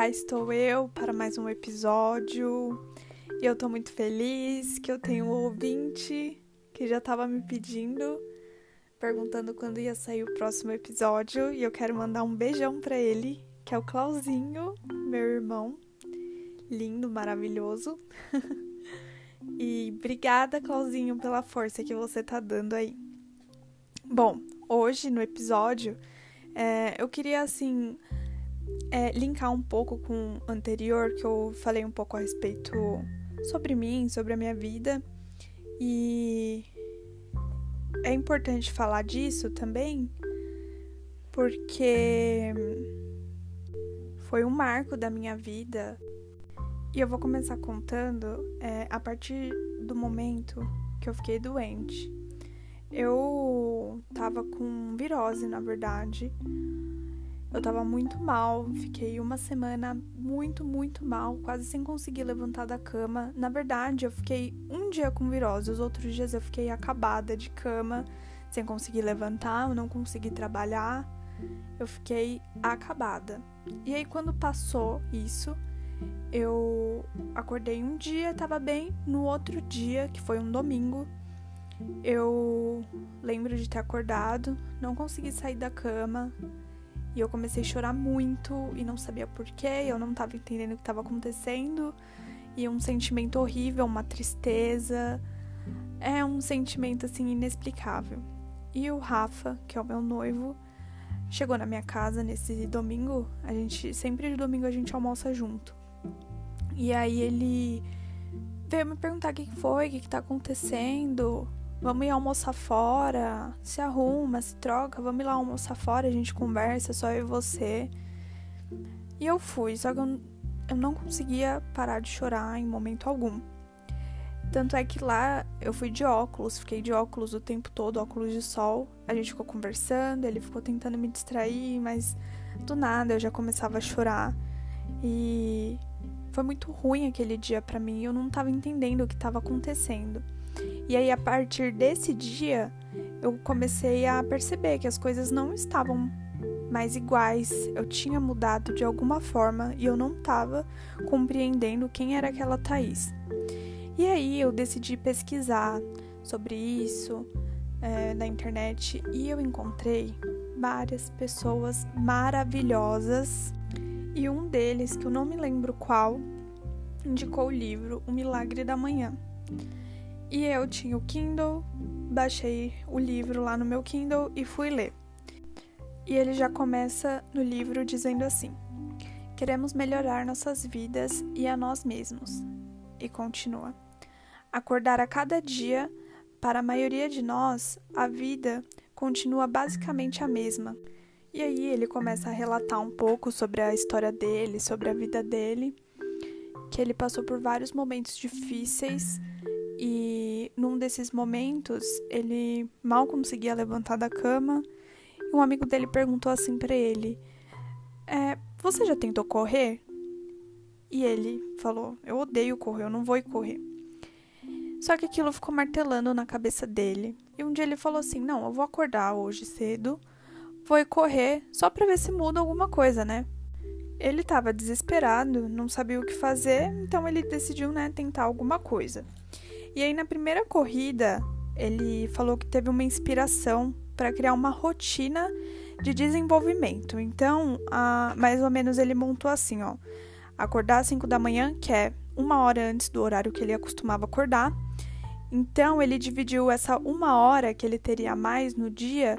cá estou eu para mais um episódio. E eu tô muito feliz que eu tenho um ouvinte que já tava me pedindo, perguntando quando ia sair o próximo episódio, e eu quero mandar um beijão para ele, que é o Clauzinho, meu irmão. Lindo, maravilhoso. e obrigada, Clauzinho, pela força que você tá dando aí. Bom, hoje no episódio, é, eu queria assim é, linkar um pouco com o anterior, que eu falei um pouco a respeito sobre mim, sobre a minha vida. E é importante falar disso também, porque foi um marco da minha vida. E eu vou começar contando é, a partir do momento que eu fiquei doente. Eu tava com virose, na verdade. Eu tava muito mal, fiquei uma semana muito, muito mal, quase sem conseguir levantar da cama. Na verdade, eu fiquei um dia com virose, os outros dias eu fiquei acabada de cama, sem conseguir levantar, eu não consegui trabalhar. Eu fiquei acabada. E aí, quando passou isso, eu acordei um dia, tava bem. No outro dia, que foi um domingo, eu lembro de ter acordado, não consegui sair da cama e eu comecei a chorar muito e não sabia porquê, eu não estava entendendo o que estava acontecendo. E um sentimento horrível, uma tristeza. É um sentimento assim inexplicável. E o Rafa, que é o meu noivo, chegou na minha casa nesse domingo. A gente sempre de domingo a gente almoça junto. E aí ele veio me perguntar o que foi, o que, que tá acontecendo. Vamos ir almoçar fora, se arruma, se troca, vamos ir lá almoçar fora, a gente conversa, só eu e você. E eu fui, só que eu, eu não conseguia parar de chorar em momento algum. Tanto é que lá eu fui de óculos, fiquei de óculos o tempo todo, óculos de sol. A gente ficou conversando, ele ficou tentando me distrair, mas do nada eu já começava a chorar. E foi muito ruim aquele dia para mim, eu não tava entendendo o que estava acontecendo. E aí, a partir desse dia, eu comecei a perceber que as coisas não estavam mais iguais. Eu tinha mudado de alguma forma e eu não estava compreendendo quem era aquela Thaís. E aí, eu decidi pesquisar sobre isso é, na internet e eu encontrei várias pessoas maravilhosas. E um deles, que eu não me lembro qual, indicou o livro O Milagre da Manhã. E eu tinha o Kindle, baixei o livro lá no meu Kindle e fui ler. E ele já começa no livro dizendo assim: Queremos melhorar nossas vidas e a nós mesmos. E continua: Acordar a cada dia, para a maioria de nós, a vida continua basicamente a mesma. E aí ele começa a relatar um pouco sobre a história dele, sobre a vida dele, que ele passou por vários momentos difíceis e num desses momentos, ele mal conseguia levantar da cama. E um amigo dele perguntou assim para ele: é, Você já tentou correr? E ele falou: Eu odeio correr, eu não vou correr. Só que aquilo ficou martelando na cabeça dele. E um dia ele falou assim: Não, eu vou acordar hoje cedo, ir correr só pra ver se muda alguma coisa, né? Ele estava desesperado, não sabia o que fazer, então ele decidiu, né, tentar alguma coisa. E aí, na primeira corrida, ele falou que teve uma inspiração para criar uma rotina de desenvolvimento. Então, a, mais ou menos ele montou assim, ó. Acordar às 5 da manhã, que é uma hora antes do horário que ele acostumava acordar. Então, ele dividiu essa uma hora que ele teria mais no dia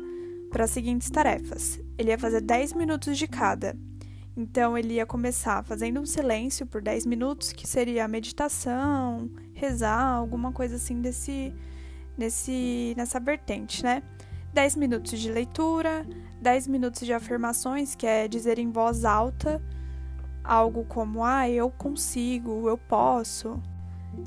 para as seguintes tarefas. Ele ia fazer 10 minutos de cada. Então, ele ia começar fazendo um silêncio por 10 minutos, que seria meditação, rezar, alguma coisa assim desse, nesse, nessa vertente, né? 10 minutos de leitura, 10 minutos de afirmações, que é dizer em voz alta algo como: ah, eu consigo, eu posso.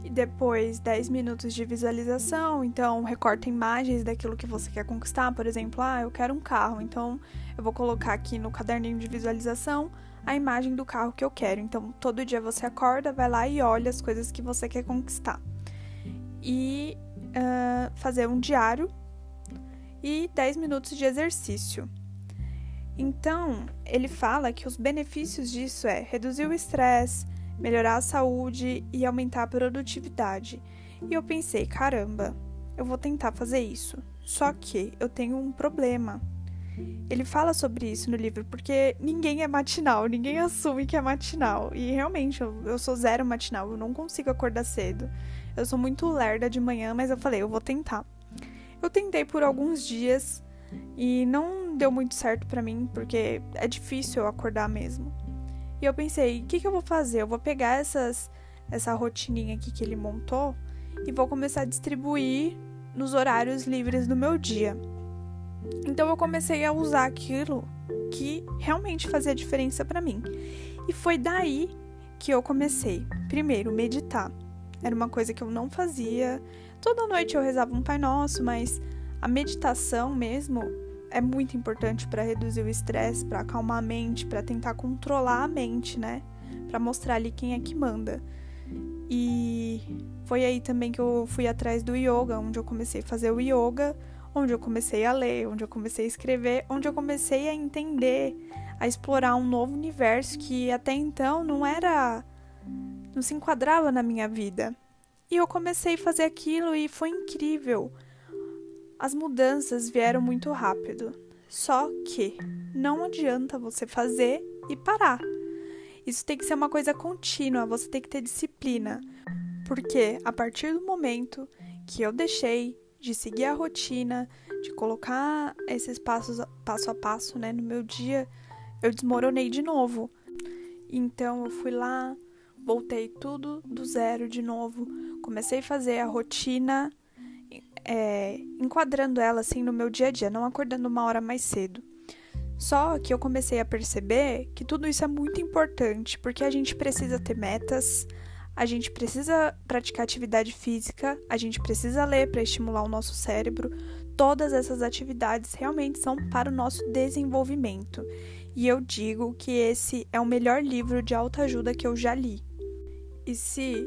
E depois 10 minutos de visualização, então recorta imagens daquilo que você quer conquistar, por exemplo, ah, eu quero um carro, então eu vou colocar aqui no caderninho de visualização a imagem do carro que eu quero. Então, todo dia você acorda, vai lá e olha as coisas que você quer conquistar. E uh, fazer um diário e 10 minutos de exercício. Então, ele fala que os benefícios disso é reduzir o estresse, melhorar a saúde e aumentar a produtividade. E eu pensei, caramba, eu vou tentar fazer isso. Só que eu tenho um problema. Ele fala sobre isso no livro porque ninguém é matinal, ninguém assume que é matinal. E realmente, eu, eu sou zero matinal, eu não consigo acordar cedo. Eu sou muito lerda de manhã, mas eu falei, eu vou tentar. Eu tentei por alguns dias e não deu muito certo para mim, porque é difícil eu acordar mesmo. E eu pensei, o que, que eu vou fazer? Eu vou pegar essas, essa rotininha aqui que ele montou e vou começar a distribuir nos horários livres do meu dia. Então eu comecei a usar aquilo que realmente fazia diferença para mim. E foi daí que eu comecei. Primeiro, meditar. Era uma coisa que eu não fazia. Toda noite eu rezava um Pai Nosso, mas a meditação mesmo é muito importante para reduzir o estresse, para acalmar a mente, para tentar controlar a mente, né? Para mostrar ali quem é que manda. E foi aí também que eu fui atrás do yoga, onde eu comecei a fazer o yoga, onde eu comecei a ler, onde eu comecei a escrever, onde eu comecei a entender, a explorar um novo universo que até então não era não se enquadrava na minha vida. E eu comecei a fazer aquilo e foi incrível. As mudanças vieram muito rápido. Só que não adianta você fazer e parar. Isso tem que ser uma coisa contínua, você tem que ter disciplina. Porque a partir do momento que eu deixei de seguir a rotina, de colocar esses passos passo a passo, né, no meu dia, eu desmoronei de novo. Então eu fui lá, voltei tudo do zero de novo, comecei a fazer a rotina, é, enquadrando ela assim no meu dia a dia, não acordando uma hora mais cedo. Só que eu comecei a perceber que tudo isso é muito importante, porque a gente precisa ter metas, a gente precisa praticar atividade física, a gente precisa ler para estimular o nosso cérebro. Todas essas atividades realmente são para o nosso desenvolvimento. E eu digo que esse é o melhor livro de autoajuda que eu já li. E se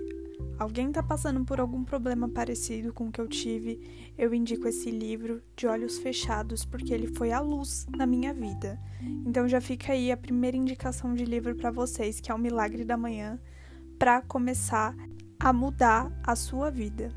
alguém está passando por algum problema parecido com o que eu tive, eu indico esse livro de olhos fechados porque ele foi a luz na minha vida. Então já fica aí a primeira indicação de livro para vocês, que é O Milagre da Manhã para começar a mudar a sua vida.